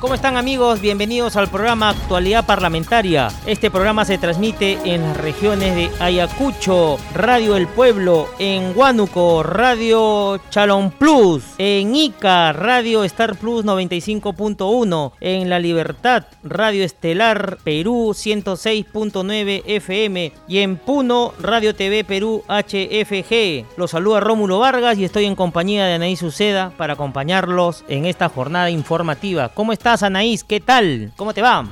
¿Cómo están amigos? Bienvenidos al programa Actualidad Parlamentaria. Este programa se transmite en las regiones de Ayacucho, Radio El Pueblo, en Huánuco, Radio Chalón Plus, en Ica, Radio Star Plus 95.1, en La Libertad, Radio Estelar Perú 106.9 FM y en Puno, Radio TV Perú HFG. Los saluda Rómulo Vargas y estoy en compañía de Anaí Suceda para acompañarlos en esta jornada informativa. ¿Cómo está? Anaís? ¿Qué tal? ¿Cómo te va?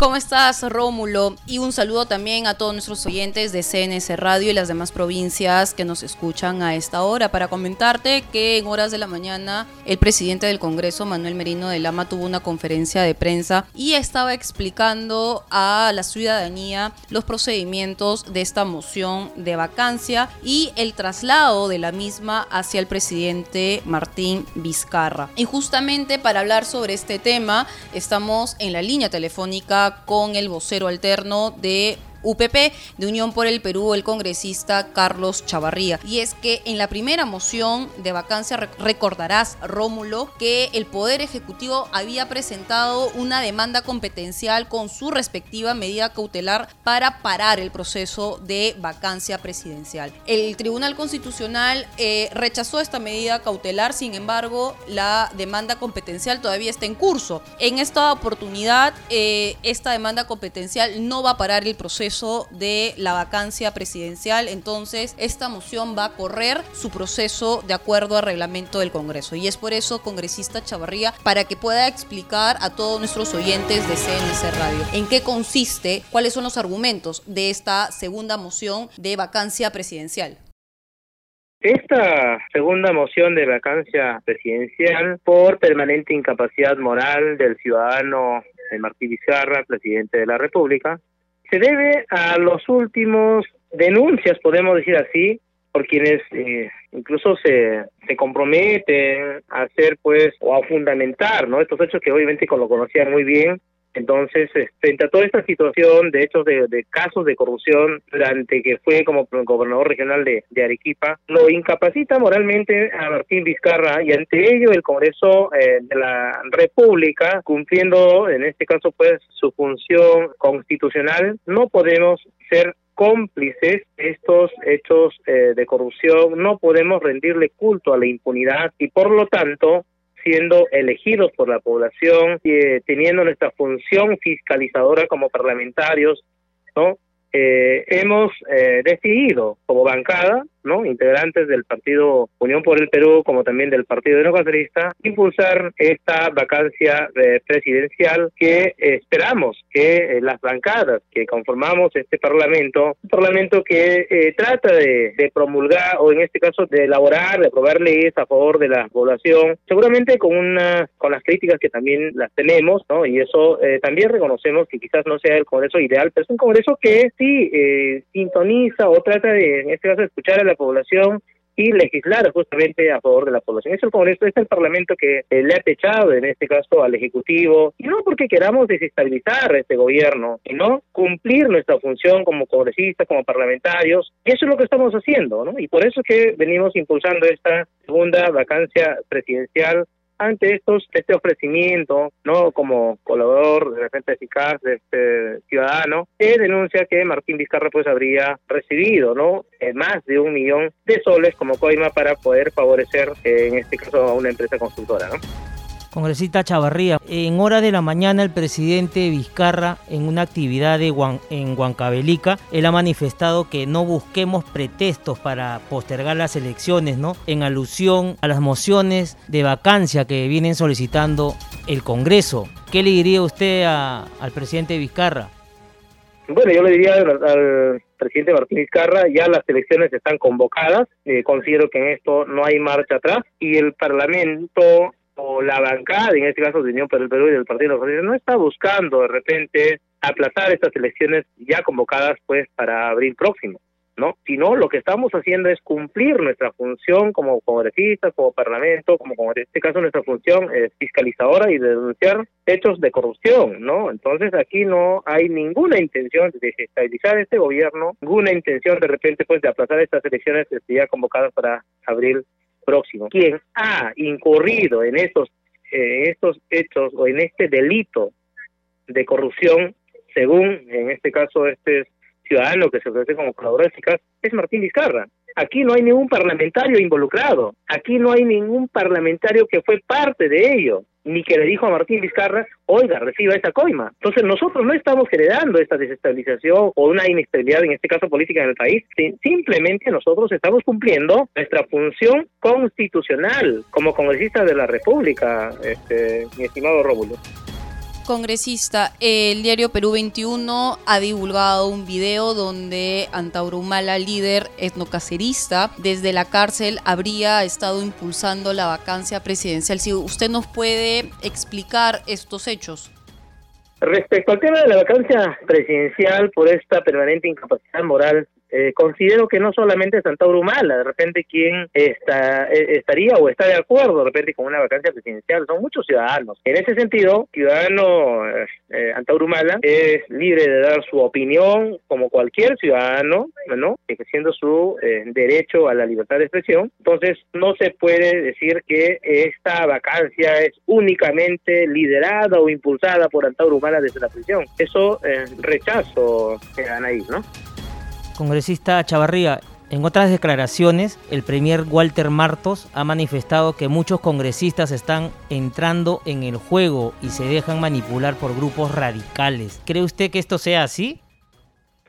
¿Cómo estás, Rómulo? Y un saludo también a todos nuestros oyentes de CNS Radio y las demás provincias que nos escuchan a esta hora para comentarte que en horas de la mañana el presidente del Congreso, Manuel Merino de Lama, tuvo una conferencia de prensa y estaba explicando a la ciudadanía los procedimientos de esta moción de vacancia y el traslado de la misma hacia el presidente Martín Vizcarra. Y justamente para hablar sobre este tema estamos en la línea telefónica con el vocero alterno de UPP de Unión por el Perú, el congresista Carlos Chavarría. Y es que en la primera moción de vacancia recordarás, Rómulo, que el Poder Ejecutivo había presentado una demanda competencial con su respectiva medida cautelar para parar el proceso de vacancia presidencial. El Tribunal Constitucional eh, rechazó esta medida cautelar, sin embargo, la demanda competencial todavía está en curso. En esta oportunidad, eh, esta demanda competencial no va a parar el proceso de la vacancia presidencial, entonces esta moción va a correr su proceso de acuerdo al reglamento del Congreso. Y es por eso, congresista Chavarría, para que pueda explicar a todos nuestros oyentes de CNC Radio en qué consiste, cuáles son los argumentos de esta segunda moción de vacancia presidencial. Esta segunda moción de vacancia presidencial por permanente incapacidad moral del ciudadano Martín Vizcarra, presidente de la República, se debe a los últimos denuncias, podemos decir así, por quienes eh, incluso se, se comprometen a hacer pues o a fundamentar no estos hechos que obviamente lo conocían muy bien entonces, frente a toda esta situación de hechos de, casos de corrupción durante que fue como gobernador regional de, Arequipa, lo incapacita moralmente a Martín Vizcarra y ante ello el Congreso eh, de la República, cumpliendo en este caso pues su función constitucional, no podemos ser cómplices estos hechos eh, de corrupción, no podemos rendirle culto a la impunidad y por lo tanto siendo elegidos por la población, eh, teniendo nuestra función fiscalizadora como parlamentarios, ¿no? Eh, hemos eh, decidido como bancada ¿no? integrantes del partido Unión por el Perú, como también del partido democratista, impulsar esta vacancia eh, presidencial que esperamos que eh, las bancadas que conformamos este parlamento, un parlamento que eh, trata de, promulgar o en este caso de elaborar, de aprobar leyes a favor de la población, seguramente con una con las críticas que también las tenemos, ¿no? Y eso también reconocemos que quizás no sea el Congreso ideal, pero es un Congreso que sí sintoniza o trata de, en este caso, escuchar a la población y legislar justamente a favor de la población. Es el Congreso, es el Parlamento que eh, le ha techado en este caso al Ejecutivo, y no porque queramos desestabilizar este gobierno, sino cumplir nuestra función como congresistas, como parlamentarios, y eso es lo que estamos haciendo, ¿no? Y por eso es que venimos impulsando esta segunda vacancia presidencial ante estos este ofrecimiento, no como colaborador de repente eficaz de este ciudadano, que denuncia que Martín Vizcarra pues habría recibido, ¿no? Eh, más de un millón de soles como coima para poder favorecer, eh, en este caso, a una empresa constructora, ¿no? Congresista Chavarría, en hora de la mañana el presidente Vizcarra en una actividad de en Huancavelica, él ha manifestado que no busquemos pretextos para postergar las elecciones, ¿no? En alusión a las mociones de vacancia que vienen solicitando el Congreso. ¿Qué le diría usted al presidente Vizcarra? Bueno, yo le diría al, presidente Martín Vizcarra, ya las elecciones están convocadas, eh, considero que en esto no hay marcha atrás y el Parlamento o la bancada, en este caso de Unión por el Perú y del Partido Socialista, no está buscando de repente aplazar estas elecciones ya convocadas pues para abril próximo. ¿no? Sino lo que estamos haciendo es cumplir nuestra función como congresistas, como parlamento, como, en este caso nuestra función es fiscalizadora y denunciar hechos de corrupción, ¿no? Entonces aquí no hay ninguna intención de desestabilizar este gobierno, ninguna intención de repente pues de aplazar estas elecciones que ya convocadas para abril próximo. Quien ha incurrido en estos, eh, estos hechos o en este delito de corrupción, según en este caso este ciudadano que se ofrece como colaborador eficaz, es Martín Vizcarra. Aquí no hay ningún parlamentario involucrado, aquí no hay ningún parlamentario que fue parte de ello, ni que le dijo a Martín Vizcarra, oiga, reciba esa coima. Entonces nosotros no estamos generando esta desestabilización o una inestabilidad, en este caso política en el país, simplemente nosotros estamos cumpliendo nuestra función constitucional como congresistas de la República, este, mi estimado Rómulo congresista, el diario Perú 21 ha divulgado un video donde Antaurumala, líder etnocacerista, desde la cárcel habría estado impulsando la vacancia presidencial. Si usted nos puede explicar estos hechos. Respecto al tema de la vacancia presidencial por esta permanente incapacidad moral eh, considero que no solamente Santa Humala, de repente quien está, eh, estaría o está de acuerdo de repente con una vacancia presidencial, son muchos ciudadanos. En ese sentido, ciudadano eh, eh Antaurumala es libre de dar su opinión como cualquier ciudadano, ¿no? Ejerciendo su derecho a la libertad de expresión. Entonces, no se puede decir que esta vacancia es únicamente liderada o impulsada por Antaurumala desde la prisión. Eso rechazo, Anaís, ¿no? Congresista Chavarría, en otras declaraciones, el premier Walter Martos ha manifestado que muchos congresistas están entrando en el juego y se dejan manipular por grupos radicales. ¿Cree usted que esto sea así?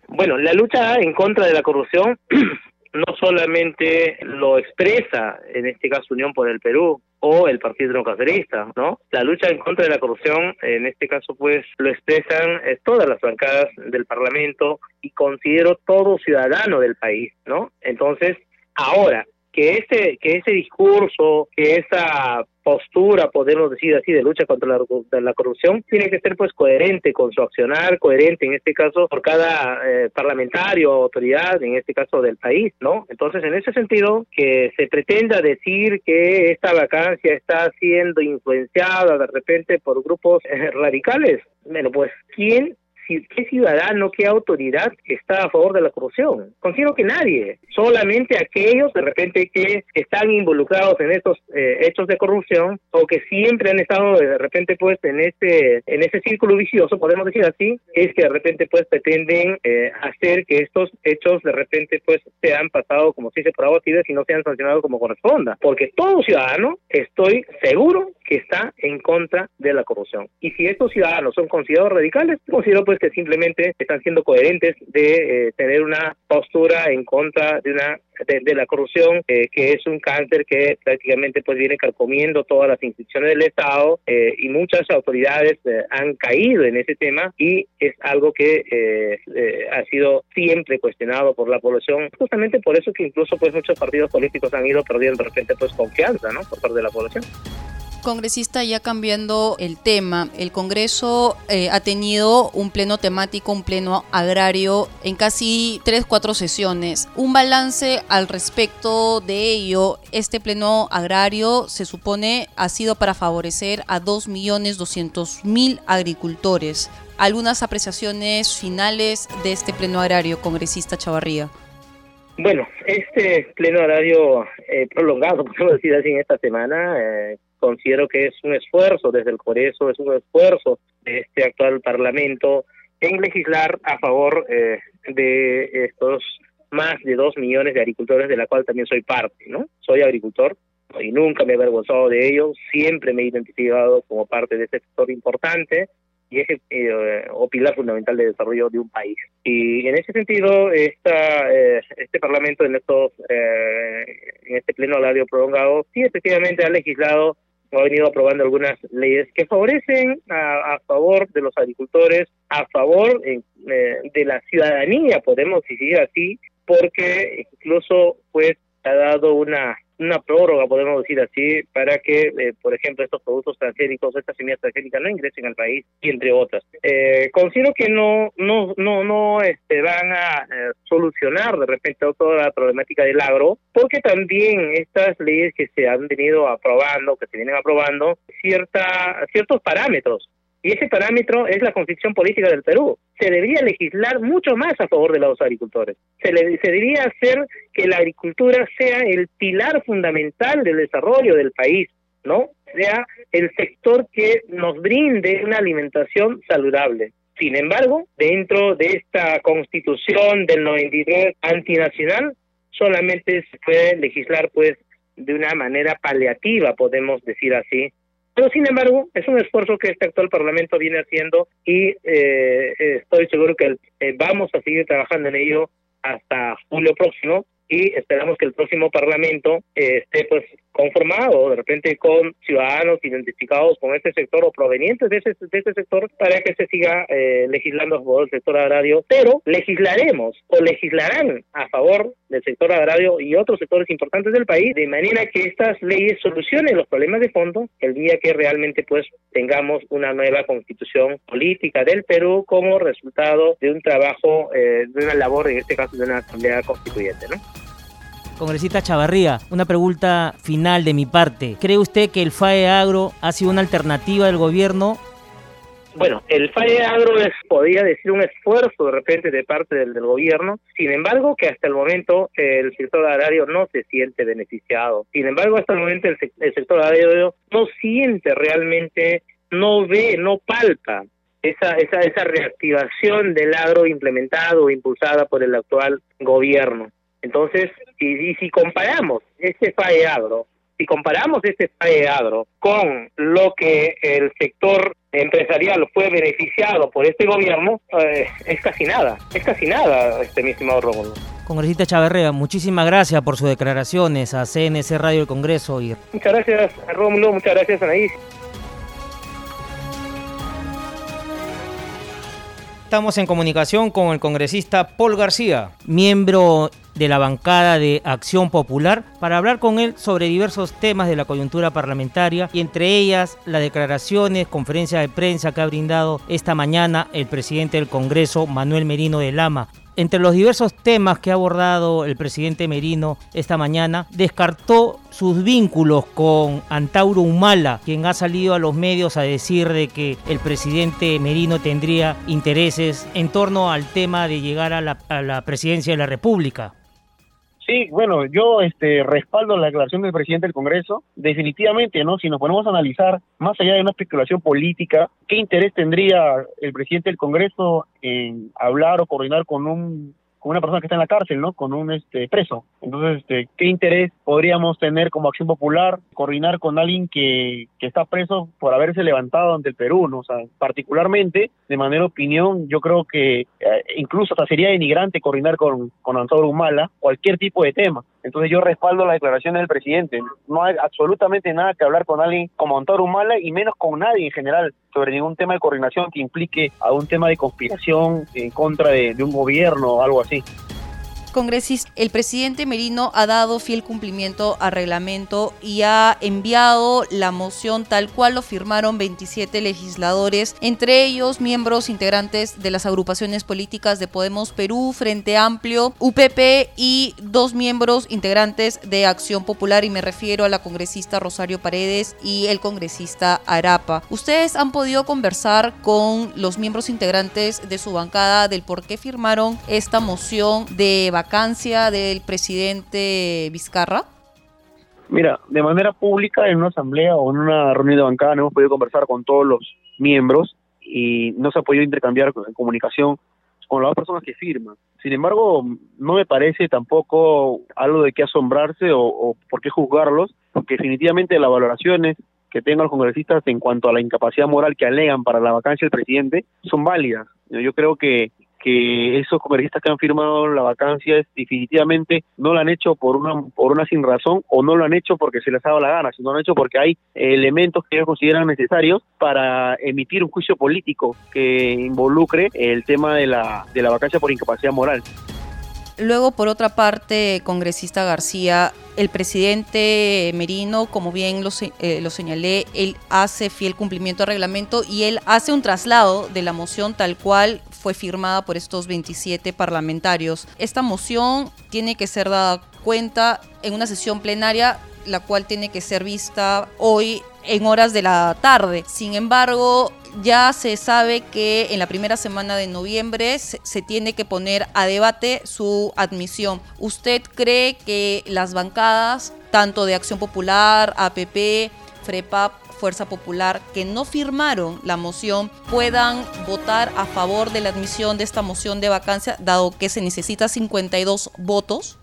Bueno, la lucha en contra de la corrupción no solamente lo expresa, en este caso Unión por el Perú, o el Partido Democracia, ¿no? La lucha en contra de la corrupción, en este caso, pues, lo expresan eh, todas las bancadas del Parlamento y considero todo ciudadano del país, ¿no? Entonces, ahora, que ese, que ese discurso, que esa postura, podemos decir así, de lucha contra la, corrupción, tiene que ser pues coherente con su accionar, coherente en este caso por cada eh, parlamentario o autoridad, en este caso del país, ¿no? Entonces, en ese sentido, que se pretenda decir que esta vacancia está siendo influenciada de repente por grupos eh, radicales, bueno, pues, ¿quién qué ciudadano, qué autoridad está a favor de la corrupción. Considero que nadie, solamente aquellos de repente que están involucrados en estos eh, hechos de corrupción o que siempre han estado de repente pues en este en ese círculo vicioso, podemos decir así, es que de repente pues pretenden eh, hacer que estos hechos de repente pues sean pasados como si se por abatidos y no sean sancionados como corresponda, porque todo ciudadano estoy seguro que está en contra de la corrupción. Y si estos ciudadanos son considerados radicales, considero pues que simplemente están siendo coherentes de eh, tener una postura en contra de una de, la corrupción, eh, que es un cáncer que prácticamente pues viene carcomiendo todas las instituciones del Estado eh, y muchas autoridades han caído en ese tema y es algo que ha sido siempre cuestionado por la población, justamente por eso que incluso pues muchos partidos políticos han ido perdiendo de repente pues confianza, ¿no? Por parte de la población. Congresista, ya cambiando el tema, el Congreso eh, ha tenido un pleno temático, un pleno agrario en casi tres, cuatro sesiones. Un balance al respecto de ello, este pleno agrario se supone ha sido para favorecer a 2.200.000 agricultores. Algunas apreciaciones finales de este pleno agrario, congresista Chavarría. Bueno, este pleno agrario eh, prolongado, podemos decir así, en esta semana, eh, considero que es un esfuerzo desde el Congreso, es un esfuerzo de este actual Parlamento en legislar a favor eh, de estos más de dos millones de agricultores, de la cual también soy parte, ¿no? Soy agricultor y nunca me he avergonzado de ello, siempre me he identificado como parte de este sector importante y es eh, o pilar fundamental de desarrollo de un país. Y en ese sentido, esta, eh, este Parlamento en estos eh, en este pleno horario prolongado sí efectivamente ha legislado ha venido aprobando algunas leyes que favorecen a, favor de los agricultores, a favor eh, de la ciudadanía, podemos decir así, porque incluso pues ha dado una una prórroga, podemos decir así, para que, eh, por ejemplo, estos productos transgénicos, estas semillas transgénicas no ingresen al país y entre otras. Eh, considero que no, no, no, no este, van a eh, solucionar de repente toda la problemática del agro, porque también estas leyes que se han venido aprobando, que se vienen aprobando, cierta, ciertos parámetros y ese parámetro es la constitución política del Perú. Se debería legislar mucho más a favor de los agricultores. Se, le, se debería hacer que la agricultura sea el pilar fundamental del desarrollo del país, ¿no? Sea el sector que nos brinde una alimentación saludable. Sin embargo, dentro de esta constitución del 93 antinacional, solamente se puede legislar pues de una manera paliativa, podemos decir así, pero sin embargo, es un esfuerzo que este actual Parlamento viene haciendo y eh, estoy seguro que eh, vamos a seguir trabajando en ello hasta julio próximo y esperamos que el próximo Parlamento eh, esté pues conformado de repente con ciudadanos identificados con este sector o provenientes de ese, de ese sector para que se siga eh, legislando a favor del sector agrario, pero legislaremos o legislarán a favor del sector agrario y otros sectores importantes del país de manera que estas leyes solucionen los problemas de fondo el día que realmente pues tengamos una nueva constitución política del Perú como resultado de un trabajo, eh, de una labor, en este caso de una asamblea constituyente, ¿no? Congresista Chavarría, una pregunta final de mi parte. ¿Cree usted que el FAE Agro ha sido una alternativa del gobierno bueno, el FAE Agro es, podría decir, un esfuerzo de repente de parte del, gobierno, sin embargo que hasta el momento el sector agrario no se siente beneficiado. Sin embargo, hasta el momento el, sector agrario no siente realmente, no ve, no palpa esa, esa, esa reactivación del agro implementado o impulsada por el actual gobierno. Entonces, y, si comparamos este FAE agro, si comparamos este FAE agro con lo que el sector empresarial fue beneficiado por este gobierno, eh, es casi nada, es casi nada, este mi estimado Rómulo. Congresista Chavarrea, muchísimas gracias por sus declaraciones a CNC Radio del Congreso. Y... Muchas gracias, Rómulo, muchas gracias, Anaís. Estamos en comunicación con el congresista Paul García, miembro de la bancada de Acción Popular, para hablar con él sobre diversos temas de la coyuntura parlamentaria y entre ellas las declaraciones, conferencia de prensa que ha brindado esta mañana el presidente del Congreso, Manuel Merino de Lama, entre los diversos temas que ha abordado el presidente Merino esta mañana, descartó sus vínculos con Antauro Humala, quien ha salido a los medios a decir de que el presidente Merino tendría intereses en torno al tema de llegar a la, a la presidencia de la República. Sí, bueno, yo este, respaldo la declaración del presidente del Congreso. Definitivamente, ¿no? Si nos ponemos a analizar, más allá de una especulación política, ¿qué interés tendría el presidente del Congreso en hablar o coordinar con un con una persona que está en la cárcel, ¿no? Con un este preso. Entonces, este, ¿qué interés podríamos tener como Acción Popular coordinar con alguien que, que está preso por haberse levantado ante el Perú, ¿no? O sea, particularmente, de manera opinión, yo creo que eh, incluso hasta sería denigrante coordinar con, con Antonio Humala cualquier tipo de tema. Entonces yo respaldo la declaración del presidente. No hay absolutamente nada que hablar con alguien como Antonio Humala y menos con nadie en general sobre ningún tema de coordinación que implique a un tema de conspiración en contra de un gobierno o algo así congresista, el presidente Merino ha dado fiel cumplimiento al reglamento y ha enviado la moción tal cual lo firmaron 27 legisladores, entre ellos miembros integrantes de las agrupaciones políticas de Podemos Perú, Frente Amplio, UPP y dos miembros integrantes de Acción Popular y me refiero a la congresista Rosario Paredes y el congresista Arapa. ¿Ustedes han podido conversar con los miembros integrantes de su bancada del por qué firmaron esta moción de vacancia del presidente Vizcarra? Mira, de manera pública en una asamblea o en una reunión de bancada no hemos podido conversar con todos los miembros y no se ha podido intercambiar comunicación con las personas que firman. Sin embargo, no me parece tampoco algo de qué asombrarse o, o por qué juzgarlos, porque definitivamente las valoraciones que tengan los congresistas en cuanto a la incapacidad moral que alegan para la vacancia del presidente son válidas. Yo creo que que esos congresistas que han firmado la vacancia definitivamente no lo han hecho por una por una sin razón o no lo han hecho porque se les ha dado la gana, sino lo han hecho porque hay elementos que ellos consideran necesarios para emitir un juicio político que involucre el tema de la de la vacancia por incapacidad moral. Luego, por otra parte, congresista García, el presidente Merino, como bien lo, eh, lo, señalé, él hace fiel cumplimiento al reglamento y él hace un traslado de la moción tal cual fue firmada por estos 27 parlamentarios. Esta moción tiene que ser dada cuenta en una sesión plenaria la cual tiene que ser vista hoy en horas de la tarde. Sin embargo, ya se sabe que en la primera semana de noviembre se, tiene que poner a debate su admisión. ¿Usted cree que las bancadas, tanto de Acción Popular, APP, FREPAP, Fuerza Popular, que no firmaron la moción, puedan votar a favor de la admisión de esta moción de vacancia, dado que se necesita 52 votos?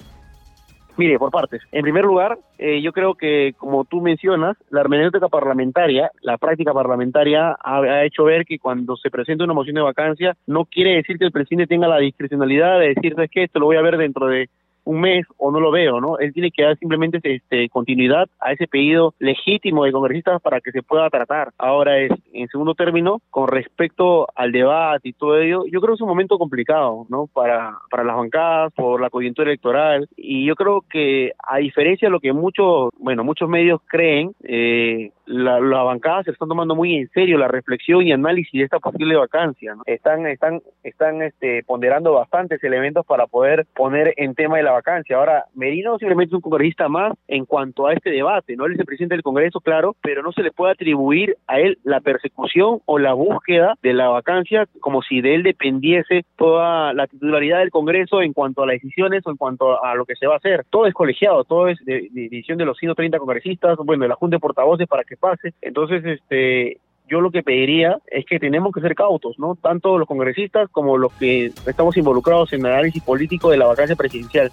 Mire, por partes. En primer lugar, eh, yo creo que, como tú mencionas, la hermenéutica parlamentaria, la práctica parlamentaria, ha, hecho ver que cuando se presenta una moción de vacancia, no quiere decir que el presidente tenga la discrecionalidad de decir, que esto lo voy a ver dentro de un mes o no lo veo, ¿no? Él tiene que dar simplemente este, continuidad a ese pedido legítimo de congresistas para que se pueda tratar. Ahora es, en segundo término, con respecto al debate y todo ello, yo creo que es un momento complicado, ¿no? Para, para las bancadas, por la coyuntura electoral, y yo creo que a diferencia de lo que muchos, bueno, muchos medios creen, eh, la, la, se están tomando muy en serio la reflexión y análisis de esta posible vacancia. ¿no? Están, están, están este, ponderando bastantes elementos para poder poner en tema de la vacancia. Ahora, Merino simplemente es un congresista más en cuanto a este debate, ¿no? Él es el presidente del Congreso, claro, pero no se le puede atribuir a él la persecución o la búsqueda de la vacancia como si de él dependiese toda la titularidad del Congreso en cuanto a las decisiones o en cuanto a lo que se va a hacer. Todo es colegiado, todo es de, decisión de los 130 congresistas, bueno, de la Junta de Portavoces para que pase. Entonces, este, yo lo que pediría es que tenemos que ser cautos, ¿no? Tanto los congresistas como los que estamos involucrados en el análisis político de la vacancia presidencial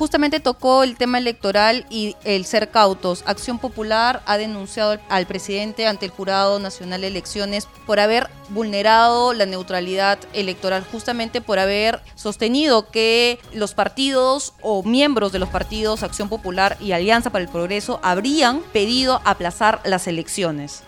justamente tocó el tema electoral y el ser cautos. Acción Popular ha denunciado al presidente ante el Jurado Nacional de Elecciones por haber vulnerado la neutralidad electoral, justamente por haber sostenido que los partidos o miembros de los partidos Acción Popular y Alianza para el Progreso habrían pedido aplazar las elecciones.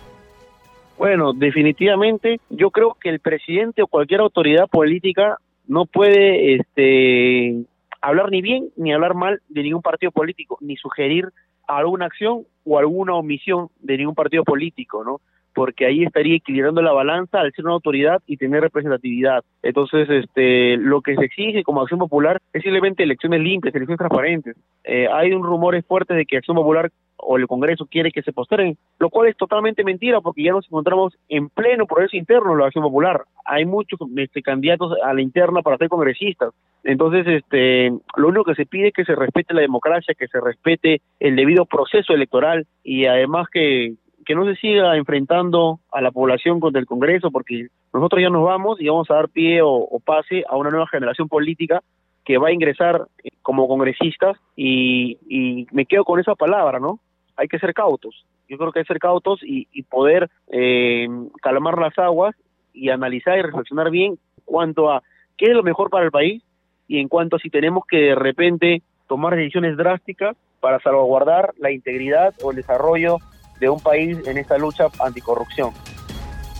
Bueno, definitivamente yo creo que el presidente o cualquier autoridad política no puede este hablar ni bien ni hablar mal de ningún partido político, ni sugerir alguna acción o alguna omisión de ningún partido político, ¿no? Porque ahí estaría equilibrando la balanza al ser una autoridad y tener representatividad. Entonces, este, lo que se exige como Acción Popular es simplemente elecciones limpias, elecciones transparentes. Eh, hay un rumores fuerte de que Acción Popular o el Congreso quiere que se posteren, lo cual es totalmente mentira porque ya nos encontramos en pleno proceso interno de la Acción Popular. Hay muchos este, candidatos a la interna para ser congresistas. Entonces, este, lo único que se pide es que se respete la democracia, que se respete el debido proceso electoral y además que, que no se siga enfrentando a la población contra el Congreso porque nosotros ya nos vamos y vamos a dar pie o pase a una nueva generación política que va a ingresar como congresistas y, y me quedo con esa palabra, ¿no? Hay que ser cautos. Yo creo que hay que ser cautos y, poder eh, calmar las aguas y analizar y reflexionar bien cuanto a qué es lo mejor para el país y en cuanto a si tenemos que de repente tomar decisiones drásticas para salvaguardar la integridad o el desarrollo de un país en esta lucha anticorrupción.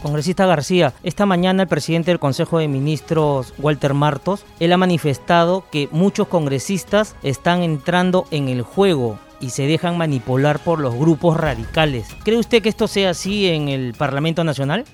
Congresista García, esta mañana el presidente del Consejo de Ministros, Walter Martos, él ha manifestado que muchos congresistas están entrando en el juego y se dejan manipular por los grupos radicales. ¿Cree usted que esto sea así en el Parlamento Nacional?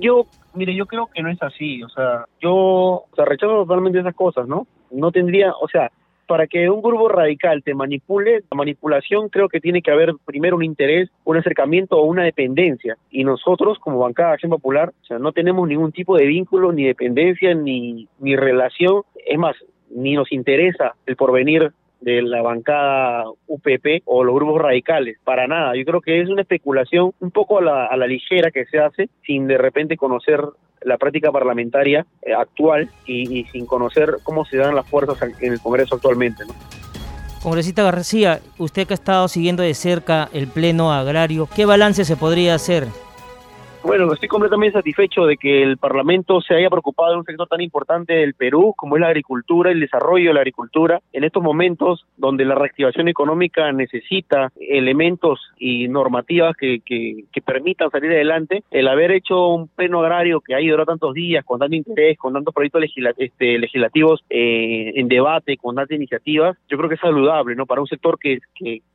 Yo, mire, yo creo que no es así. O sea, yo o sea, rechazo totalmente esas cosas, ¿no? No tendría, o sea, para que un grupo radical te manipule, la manipulación creo que tiene que haber primero un interés, un acercamiento o una dependencia. Y nosotros, como bancada de Acción Popular, o sea, no tenemos ningún tipo de vínculo, ni dependencia, ni, ni relación. Es más, ni nos interesa el porvenir de la bancada UPP o los grupos radicales, para nada. Yo creo que es una especulación un poco a la, a la ligera que se hace sin de repente conocer la práctica parlamentaria eh, actual y, sin conocer cómo se dan las fuerzas en el Congreso actualmente. ¿no? Congresista García, usted que ha estado siguiendo de cerca el Pleno Agrario, ¿qué balance se podría hacer? Bueno, estoy completamente satisfecho de que el Parlamento se haya preocupado de un sector tan importante del Perú como es la agricultura, el desarrollo de la agricultura. En estos momentos donde la reactivación económica necesita elementos y normativas que, permitan salir adelante, el haber hecho un pleno agrario que ha durado tantos días, con tanto interés, con tantos proyectos este, legislativos eh, en debate, con tantas iniciativas, yo creo que es saludable, ¿no? Para un sector que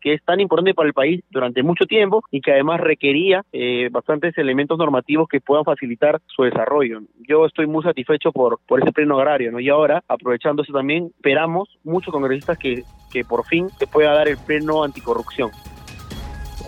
es tan importante para el país durante mucho tiempo y que además requería eh, bastantes elementos normativos que puedan facilitar su desarrollo. Yo estoy muy satisfecho por, por ese pleno agrario, ¿no? Y ahora, aprovechando eso también, esperamos muchos congresistas que, que por fin se pueda dar el pleno anticorrupción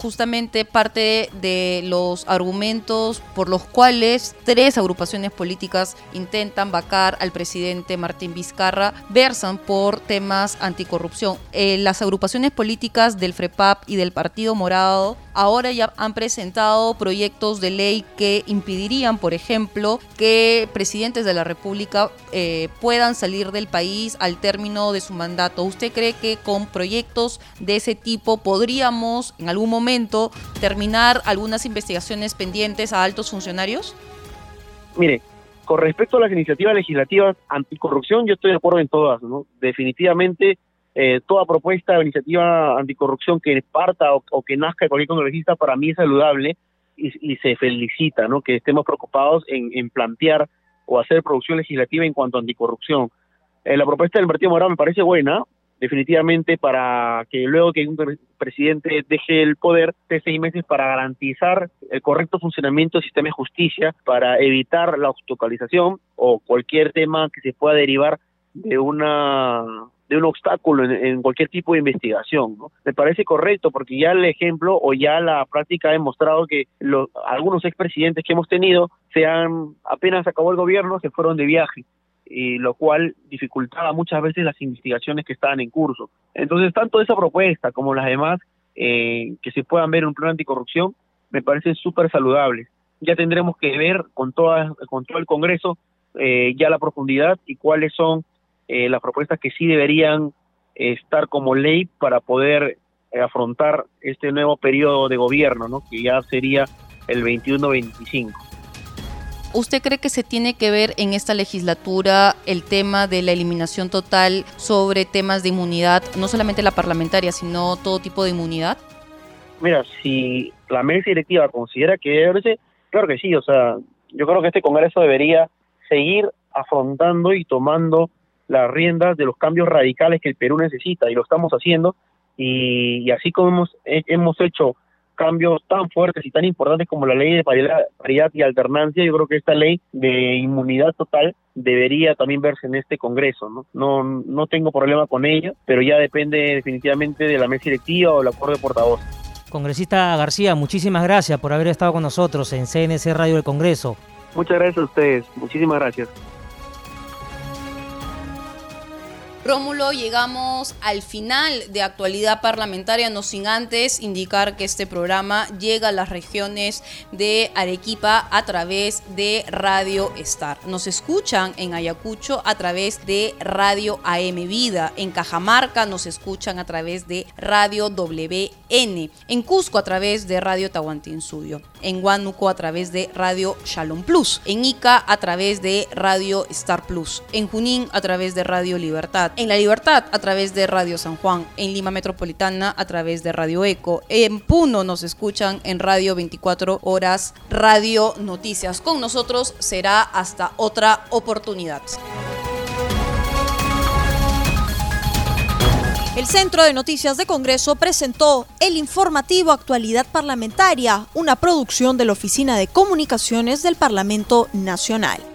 justamente parte de los argumentos por los cuales tres agrupaciones políticas intentan vacar al presidente Martín Vizcarra versan por temas anticorrupción. Eh, las agrupaciones políticas del FREPAP y del Partido Morado ahora ya han presentado proyectos de ley que impedirían, por ejemplo, que presidentes de la República eh, puedan salir del país al término de su mandato. ¿Usted cree que con proyectos de ese tipo podríamos en algún momento terminar algunas investigaciones pendientes a altos funcionarios? Mire, con respecto a las iniciativas legislativas anticorrupción, yo estoy de acuerdo en todas. Definitivamente, eh, toda propuesta o iniciativa anticorrupción que parta o, que nazca de cualquier congresista para mí es saludable y, se felicita, ¿no? Que estemos preocupados en, plantear o hacer producción legislativa en cuanto a anticorrupción. Eh, la propuesta del Partido Morado me parece buena, definitivamente para que luego que un presidente deje el poder de seis meses para garantizar el correcto funcionamiento del sistema de justicia, para evitar la autocalización o cualquier tema que se pueda derivar de una de un obstáculo en, cualquier tipo de investigación. ¿no? Me parece correcto porque ya el ejemplo o ya la práctica ha demostrado que los, algunos expresidentes que hemos tenido se han apenas acabó el gobierno se fueron de viaje y lo cual dificultaba muchas veces las investigaciones que estaban en curso. Entonces, tanto esa propuesta como las demás eh, que se puedan ver en un plan anticorrupción me parecen súper saludables. Ya tendremos que ver con, toda, con todo el Congreso eh, ya la profundidad y cuáles son eh, las propuestas que sí deberían estar como ley para poder afrontar este nuevo periodo de gobierno, ¿no? que ya sería el 21-25. ¿Usted cree que se tiene que ver en esta legislatura el tema de la eliminación total sobre temas de inmunidad, no solamente la parlamentaria, sino todo tipo de inmunidad? Mira, si la mesa directiva considera que debe claro que sí, o sea, yo creo que este Congreso debería seguir afrontando y tomando las riendas de los cambios radicales que el Perú necesita y lo estamos haciendo y, así como hemos, hemos hecho cambios tan fuertes y tan importantes como la ley de paridad, y alternancia, yo creo que esta ley de inmunidad total debería también verse en este Congreso. ¿no? No, no tengo problema con ello, pero ya depende definitivamente de la mesa directiva o el acuerdo de portavoz. Congresista García, muchísimas gracias por haber estado con nosotros en CNC Radio del Congreso. Muchas gracias a ustedes, muchísimas gracias. Rómulo, llegamos al final de actualidad parlamentaria, no sin antes indicar que este programa llega a las regiones de Arequipa a través de Radio Star. Nos escuchan en Ayacucho a través de Radio AM Vida, en Cajamarca nos escuchan a través de Radio WN, en Cusco a través de Radio Tahuantinsuyo, en Huánuco a través de Radio Shalom Plus, en Ica a través de Radio Star Plus, en Junín a través de Radio Libertad en La Libertad a través de Radio San Juan, en Lima Metropolitana a través de Radio Eco, en Puno nos escuchan en Radio 24 Horas Radio Noticias. Con nosotros será hasta otra oportunidad. El Centro de Noticias de Congreso presentó el informativo Actualidad Parlamentaria, una producción de la Oficina de Comunicaciones del Parlamento Nacional.